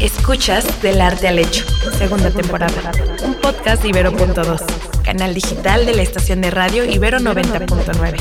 Escuchas Del Arte al Hecho, segunda temporada. Un podcast de Ibero.2, canal digital de la estación de radio Ibero 90.9.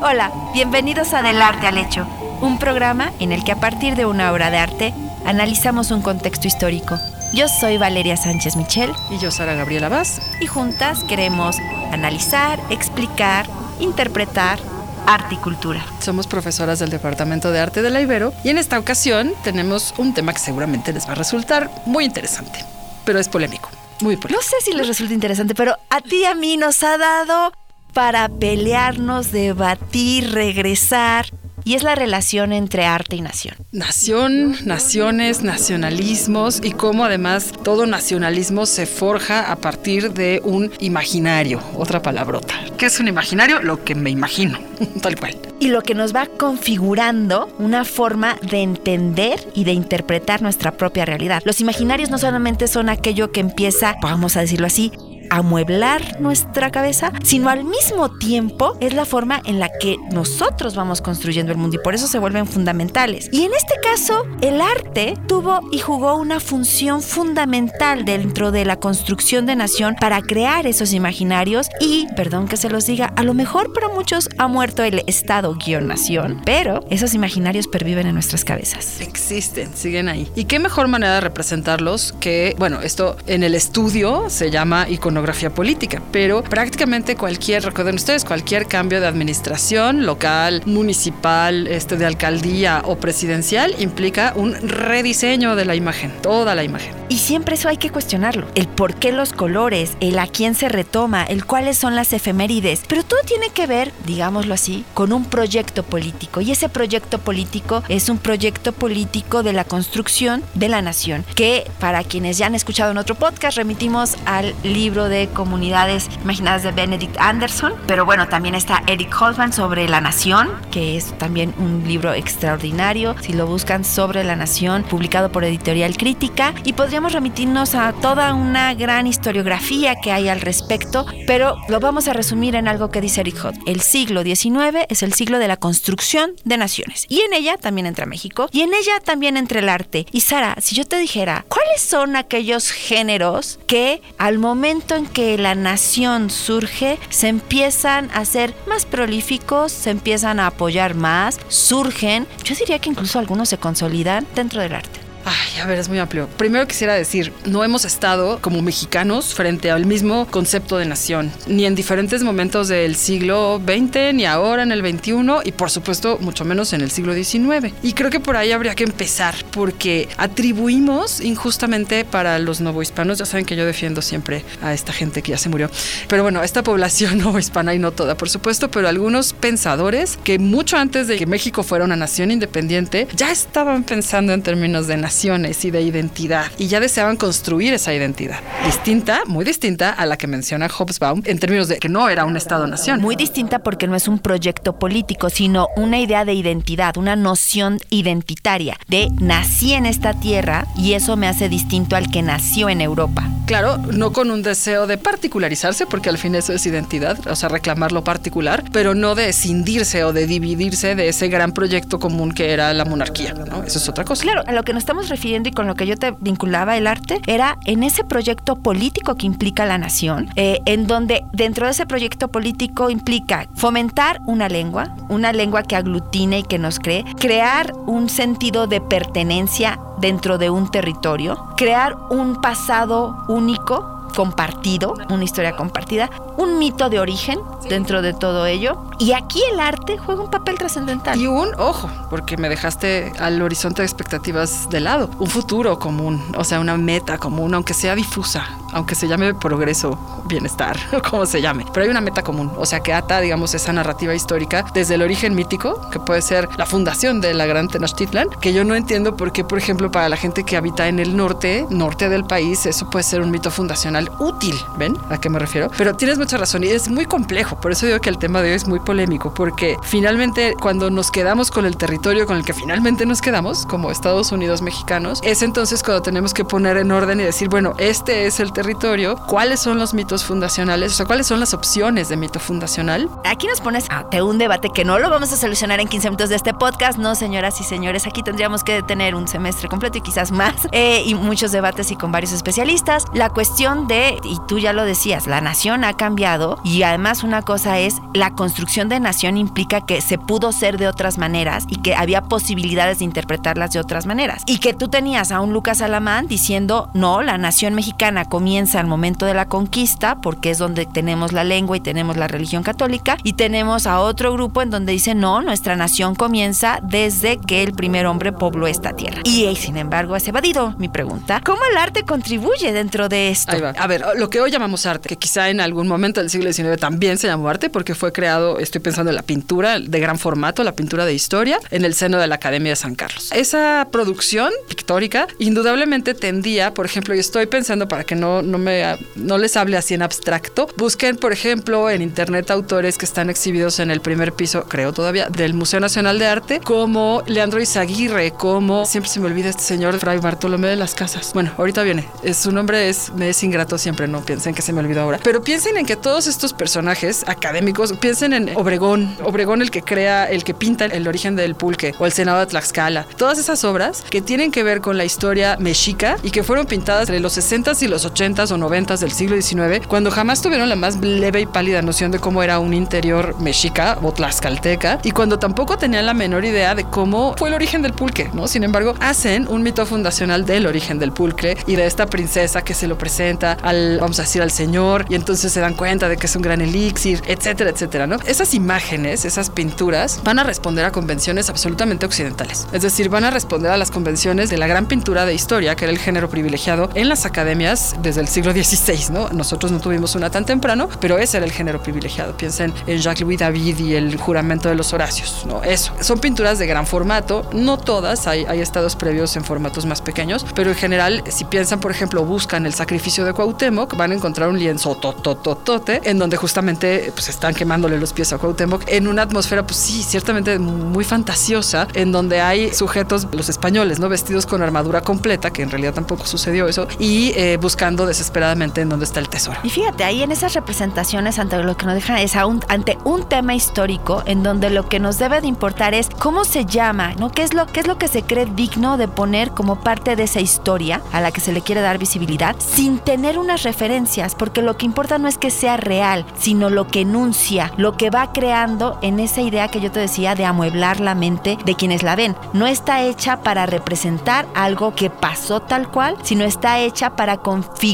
Hola, bienvenidos a Del Arte al Hecho, un programa en el que a partir de una obra de arte analizamos un contexto histórico. Yo soy Valeria Sánchez Michel Y yo, Sara Gabriela Vaz. y juntas queremos analizar, explicar, interpretar arte y cultura. Somos profesoras del Departamento de Arte de la Ibero y en esta ocasión tenemos un tema que seguramente les va a resultar muy interesante, pero es polémico, muy No polémico. sé si les resulta interesante, pero a ti y a mí nos ha dado para pelearnos, debatir, regresar. Y es la relación entre arte y nación. Nación, naciones, nacionalismos y cómo además todo nacionalismo se forja a partir de un imaginario, otra palabrota. ¿Qué es un imaginario? Lo que me imagino, tal cual. Y lo que nos va configurando una forma de entender y de interpretar nuestra propia realidad. Los imaginarios no solamente son aquello que empieza, vamos a decirlo así, a mueblar nuestra cabeza, sino al mismo tiempo es la forma en la que nosotros vamos construyendo el mundo y por eso se vuelven fundamentales. Y en este caso, el arte tuvo y jugó una función fundamental dentro de la construcción de nación para crear esos imaginarios y, perdón que se los diga, a lo mejor para muchos ha muerto el Estado-nación, pero esos imaginarios perviven en nuestras cabezas. Existen, siguen ahí. ¿Y qué mejor manera de representarlos que, bueno, esto en el estudio se llama iconografía política, pero prácticamente cualquier, recuerden ustedes, cualquier cambio de administración local, municipal, este de alcaldía o presidencial implica un rediseño de la imagen, toda la imagen. Y siempre eso hay que cuestionarlo. El por qué los colores, el a quién se retoma, el cuáles son las efemérides. Pero todo tiene que ver, digámoslo así, con un proyecto político. Y ese proyecto político es un proyecto político de la construcción de la nación. Que para quienes ya han escuchado en otro podcast, remitimos al libro de comunidades imaginadas de Benedict Anderson. Pero bueno, también está Eric Holtzman sobre la nación, que es también un libro extraordinario. Si lo buscan sobre la nación, publicado por Editorial Crítica. Y podríamos remitirnos a toda una gran historiografía que hay al respecto, pero lo vamos a resumir en algo que dice Eric Hod. El siglo XIX es el siglo de la construcción de naciones. Y en ella también entra México. Y en ella también entra el arte. Y Sara, si yo te dijera, ¿cuáles son aquellos géneros que al momento en que la nación surge, se empiezan a ser más prolíficos, se empiezan a apoyar más, surgen? Yo diría que incluso algunos se consolidan dentro del arte. Ay, a ver, es muy amplio. Primero quisiera decir, no hemos estado como mexicanos frente al mismo concepto de nación, ni en diferentes momentos del siglo XX, ni ahora en el XXI, y por supuesto, mucho menos en el siglo XIX. Y creo que por ahí habría que empezar, porque atribuimos injustamente para los novohispanos, ya saben que yo defiendo siempre a esta gente que ya se murió, pero bueno, esta población novohispana y no toda, por supuesto, pero algunos pensadores que mucho antes de que México fuera una nación independiente, ya estaban pensando en términos de y de identidad y ya deseaban construir esa identidad. Distinta, muy distinta a la que menciona Hobsbawm en términos de que no era un Estado-nación. Muy distinta porque no es un proyecto político, sino una idea de identidad, una noción identitaria de nací en esta tierra y eso me hace distinto al que nació en Europa. Claro, no con un deseo de particularizarse, porque al fin eso es identidad, o sea, reclamar lo particular, pero no de escindirse o de dividirse de ese gran proyecto común que era la monarquía, ¿no? Eso es otra cosa. Claro, a lo que nos estamos refiriendo y con lo que yo te vinculaba el arte era en ese proyecto político que implica la nación, eh, en donde dentro de ese proyecto político implica fomentar una lengua, una lengua que aglutine y que nos cree, crear un sentido de pertenencia dentro de un territorio, crear un pasado único compartido, una historia compartida, un mito de origen dentro de todo ello. Y aquí el arte juega un papel trascendental. Y un, ojo, porque me dejaste al horizonte de expectativas de lado, un futuro común, o sea, una meta común, aunque sea difusa, aunque se llame progreso, bienestar, como se llame, pero hay una meta común, o sea, que ata, digamos, esa narrativa histórica desde el origen mítico, que puede ser la fundación de la gran Tenochtitlan, que yo no entiendo por qué, por ejemplo, para la gente que habita en el norte, norte del país, eso puede ser un mito fundacional útil, ¿ven? ¿A qué me refiero? Pero tienes mucha razón y es muy complejo, por eso digo que el tema de hoy es muy polémico, porque finalmente cuando nos quedamos con el territorio con el que finalmente nos quedamos, como Estados Unidos mexicanos, es entonces cuando tenemos que poner en orden y decir, bueno, este es el territorio territorio, cuáles son los mitos fundacionales, o sea, cuáles son las opciones de mito fundacional. Aquí nos pones ante un debate que no lo vamos a solucionar en 15 minutos de este podcast, no, señoras y señores, aquí tendríamos que tener un semestre completo y quizás más, eh, y muchos debates y con varios especialistas. La cuestión de, y tú ya lo decías, la nación ha cambiado y además una cosa es, la construcción de nación implica que se pudo ser de otras maneras y que había posibilidades de interpretarlas de otras maneras. Y que tú tenías a un Lucas Alamán diciendo, no, la nación mexicana comienza al momento de la conquista, porque es donde tenemos la lengua y tenemos la religión católica, y tenemos a otro grupo en donde dice, no, nuestra nación comienza desde que el primer hombre pobló esta tierra. Y sin embargo es evadido mi pregunta, ¿cómo el arte contribuye dentro de esto? Ahí va. A ver, lo que hoy llamamos arte, que quizá en algún momento del siglo XIX también se llamó arte, porque fue creado, estoy pensando en la pintura de gran formato, la pintura de historia, en el seno de la Academia de San Carlos. Esa producción pictórica indudablemente tendía, por ejemplo, y estoy pensando para que no, no, me, no les hable así en abstracto, busquen, por ejemplo, en internet autores que están exhibidos en el primer piso, creo todavía, del Museo Nacional de Arte, como Leandro Izaguirre, como, siempre se me olvida este señor, Fray Bartolomé de las Casas. Bueno, ahorita viene. su nombre es, me es ingrato siempre, no piensen que se me olvidó ahora. Pero piensen en que todos estos personajes académicos, piensen en Obregón, Obregón el que crea, el que pinta el origen del pulque, o el Senado de Tlaxcala. Todas esas obras que tienen que ver con la historia mexica y que fueron pintadas entre los 60s y los 80s o 90s del siglo XIX, cuando jamás tuvieron la más leve y pálida noción de cómo era un interior mexica o tlaxcalteca, y cuando tampoco tenían la menor idea de cómo fue el origen del pulque, ¿no? Sin embargo, hacen un mito fundacional del origen del pulque y de esta princesa que se lo presenta al, vamos a decir, al señor, y entonces se dan cuenta de que es un gran elixir, etcétera, etcétera, ¿no? Esas imágenes, esas pinturas, van a responder a convenciones absolutamente occidentales. Es decir, van a responder a las convenciones de la gran pintura de historia, que era el género privilegiado en las academias desde el siglo XVI, ¿no? Nosotros no tuvimos una tan temprano, pero ese era el género privilegiado. Piensen en Jacques-Louis David y el juramento de los Horacios, ¿no? Eso. Son pinturas de gran formato, no todas, hay, hay estados previos en formatos más pequeños, pero en general, si piensan, por ejemplo, buscan el sacrificio de Cuauhtémoc, van a encontrar un lienzo totototote en donde justamente pues están quemándole los pies a Cuauhtémoc en una atmósfera, pues sí, ciertamente muy fantasiosa, en donde hay sujetos, los españoles, ¿no? Vestidos con armadura completa, que en realidad tampoco sucedió eso, y eh, buscando desesperadamente en dónde está el tesoro. Y fíjate, ahí en esas representaciones ante lo que nos dejan es ante un tema histórico en donde lo que nos debe de importar es cómo se llama, ¿no? ¿Qué es lo, qué es lo que se cree digno de poner como parte de esa historia a la que se le quiere dar visibilidad sin tener unas referencias? Porque lo que importa no es que sea real, sino lo que enuncia, lo que va creando en esa idea que yo te decía de amueblar la mente de quienes la ven. No está hecha para representar algo que pasó tal cual, sino está hecha para configurar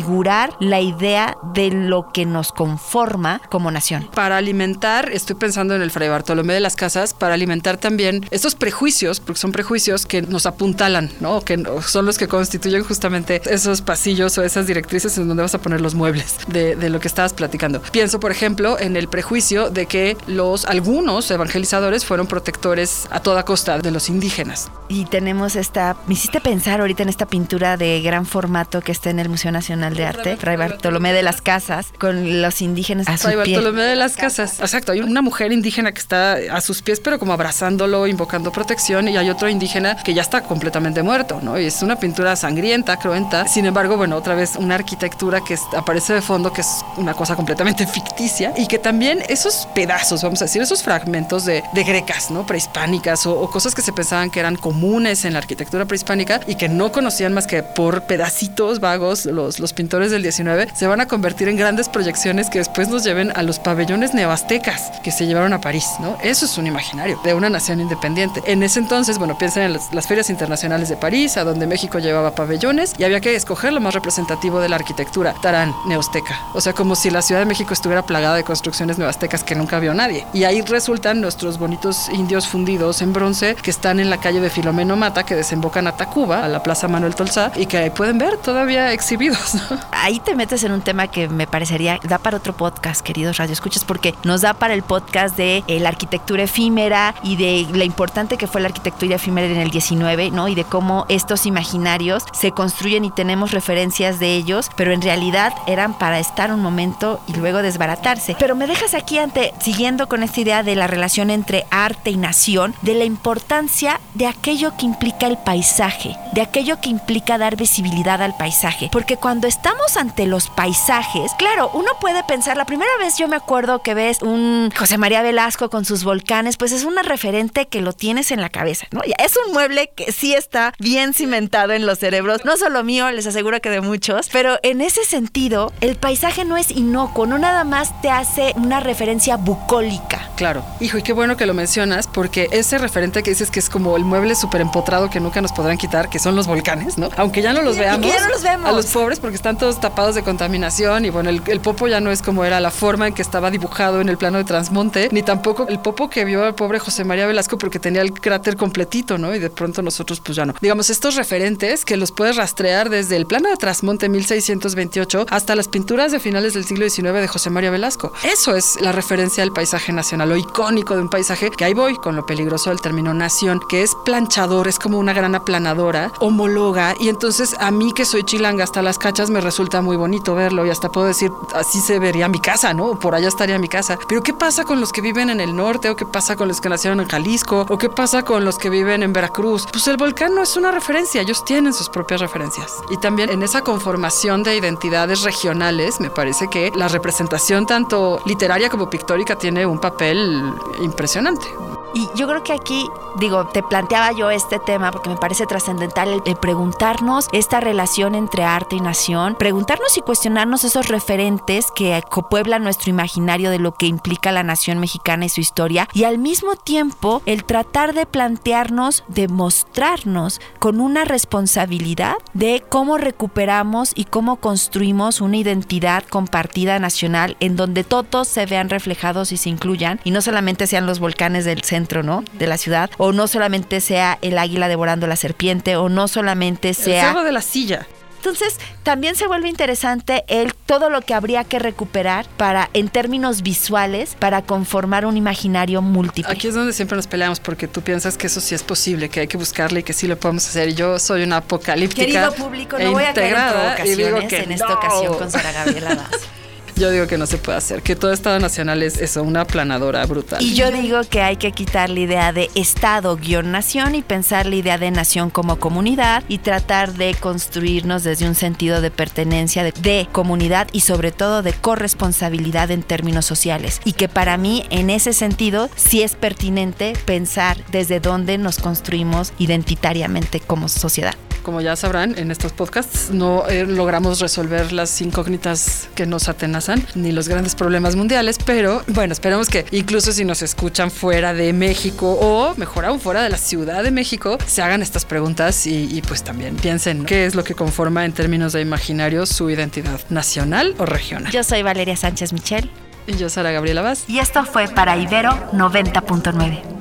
la idea de lo que nos conforma como nación. Para alimentar, estoy pensando en el Fray Bartolomé de las Casas, para alimentar también estos prejuicios, porque son prejuicios que nos apuntalan, ¿no? Que son los que constituyen justamente esos pasillos o esas directrices en donde vas a poner los muebles de, de lo que estabas platicando. Pienso, por ejemplo, en el prejuicio de que los algunos evangelizadores fueron protectores a toda costa de los indígenas. Y tenemos esta, me hiciste pensar ahorita en esta pintura de gran formato que está en el Museo Nacional de Arte, Fray Bartolomé de las Casas, con los indígenas a Fray Bartolomé de las Casas. Exacto, hay una mujer indígena que está a sus pies, pero como abrazándolo, invocando protección, y hay otro indígena que ya está completamente muerto, ¿no? Y es una pintura sangrienta, cruenta. Sin embargo, bueno, otra vez una arquitectura que aparece de fondo, que es una cosa completamente ficticia, y que también esos pedazos, vamos a decir, esos fragmentos de, de grecas, ¿no? Prehispánicas o, o cosas que se pensaban que eran comunes en la arquitectura prehispánica y que no conocían más que por pedacitos vagos los, los pintores del 19, se van a convertir en grandes proyecciones que después nos lleven a los pabellones neoaztecas que se llevaron a París, ¿no? Eso es un imaginario de una nación independiente. En ese entonces, bueno, piensen en las, ferias internacionales de París, a donde México llevaba pabellones y había que escoger lo más representativo de la arquitectura, Tarán, neoazteca. O sea, como si la Ciudad de México estuviera plagada de construcciones neoaztecas que nunca vio nadie. Y ahí resultan nuestros bonitos indios fundidos en bronce que están en la calle de Filomeno Mata, que desembocan a Tacuba, a la Plaza Manuel Tolzá, y que ahí pueden ver todavía exhibidos. Ahí te metes en un tema que me parecería, da para otro podcast, queridos radioescuchas, porque nos da para el podcast de eh, la arquitectura efímera y de la importante que fue la arquitectura efímera en el 19, ¿no? Y de cómo estos imaginarios se construyen y tenemos referencias de ellos, pero en realidad eran para estar un momento y luego desbaratarse. Pero me dejas aquí ante, siguiendo con esta idea de la relación entre arte y nación, de la importancia de aquello que implica el paisaje, de aquello que implica dar visibilidad al paisaje, porque cuando estamos ante los paisajes, claro, uno puede pensar, la primera vez yo me acuerdo que ves un José María Velasco con sus volcanes, pues es una referente que lo tienes en la cabeza, ¿no? Es un mueble que sí está bien cimentado en los cerebros, no solo mío, les aseguro que de muchos, pero en ese sentido, el paisaje no es inocuo, no nada más te hace una referencia bucólica. Claro, hijo, y qué bueno que lo mencionas, porque ese referente que dices que es como el mueble súper empotrado que nunca nos podrán quitar, que son los volcanes, ¿no? Aunque ya no los veamos. ya no los vemos. A los pobres porque están todos tapados de contaminación y bueno, el, el, popo ya no es como era la forma en que estaba dibujado en el plano de Transmonte, ni tampoco el popo que vio al pobre José María Velasco porque tenía el cráter completito, ¿no? Y de pronto nosotros pues ya no. Digamos, estos referentes que los puedes rastrear desde el plano de Transmonte 1628 hasta las pinturas de finales del siglo XIX de José María Velasco. Eso es la referencia al paisaje nacional, lo icónico de un paisaje, que ahí voy con lo peligroso del término nación, que es planchador, es como una gran aplanadora, homóloga, y entonces a mí que soy chilanga hasta las cachas me resulta muy bonito verlo y hasta puedo decir, así se vería mi casa, ¿no? Por allá estaría mi casa. Pero ¿qué pasa con los que viven en el norte? ¿O qué pasa con los que nacieron en Jalisco? ¿O qué pasa con los que viven en Veracruz? Pues el volcán no es una referencia, ellos tienen sus propias referencias. Y también en esa conformación de identidades regionales, me parece que la representación tanto literaria como pictórica tiene un papel impresionante. Y yo creo que aquí, digo, te planteaba yo este tema porque me parece trascendental el, preguntarnos esta relación entre arte y nación, preguntarnos y cuestionarnos esos referentes que copueblan nuestro imaginario de lo que implica la nación mexicana y su historia, y al mismo tiempo el tratar de plantearnos, de mostrarnos con una responsabilidad de cómo recuperamos y cómo construimos una identidad compartida nacional en donde todos se vean reflejados y se incluyan, y no solamente sean los volcanes del centro ¿no? De la ciudad. O no solamente sea el águila devorando la serpiente, o no solamente sea... El cerro de la silla. Entonces, también se vuelve interesante el todo lo que habría que recuperar para, en términos visuales, para conformar un imaginario múltiple. Aquí es donde siempre nos peleamos, porque tú piensas que eso sí es posible, que hay que buscarle y que sí lo podemos hacer. Y yo soy una apocalíptica. Querido público, no voy a caer en provocaciones en esta ocasión con Sara Gabriela Yo digo que no se puede hacer, que todo Estado nacional es eso, una aplanadora brutal. Y yo digo que hay que quitar la idea de Estado-nación y pensar la idea de nación como comunidad y tratar de construirnos desde un sentido de pertenencia, de, de comunidad y sobre todo de corresponsabilidad en términos sociales. Y que para mí, en ese sentido, sí es pertinente pensar desde dónde nos construimos identitariamente como sociedad como ya sabrán, en estos podcasts no eh, logramos resolver las incógnitas que nos atenazan, ni los grandes problemas mundiales, pero bueno, esperamos que incluso si nos escuchan fuera de México o mejor aún fuera de la Ciudad de México, se hagan estas preguntas y, pues también piensen qué es lo que conforma en términos de imaginario su identidad nacional o regional. Yo soy Valeria Sánchez Michel. Y yo, Sara Gabriela Vaz. Y esto fue para Ibero 90.9.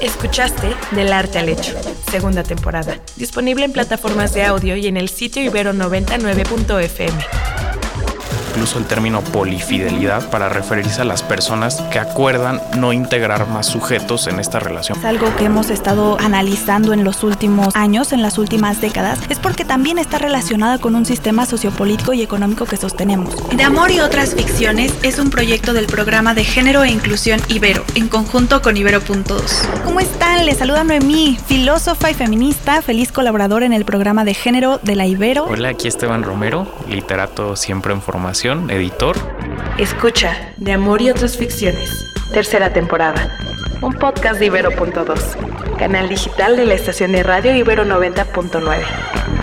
Escuchaste Del Arte al Hecho, segunda temporada, disponible en plataformas de audio y en el sitio ibero99.fm incluso el término polifidelidad para referirse a las personas que acuerdan no integrar más sujetos en esta relación. Es algo que hemos estado analizando en los últimos años, en las últimas décadas, es porque también está relacionada con un sistema sociopolítico y económico que sostenemos. De Amor y otras ficciones es un proyecto del programa de género e inclusión Ibero, en conjunto con Ibero.2. ¿Cómo están? Les saluda Noemí, filósofa y feminista, feliz colaboradora en el programa de género de la Ibero. Hola, aquí Esteban Romero, literato siempre en formación editor. Escucha, de amor y otras ficciones. Tercera temporada. Un podcast de Ibero.2, canal digital de la estación de radio Ibero 90.9.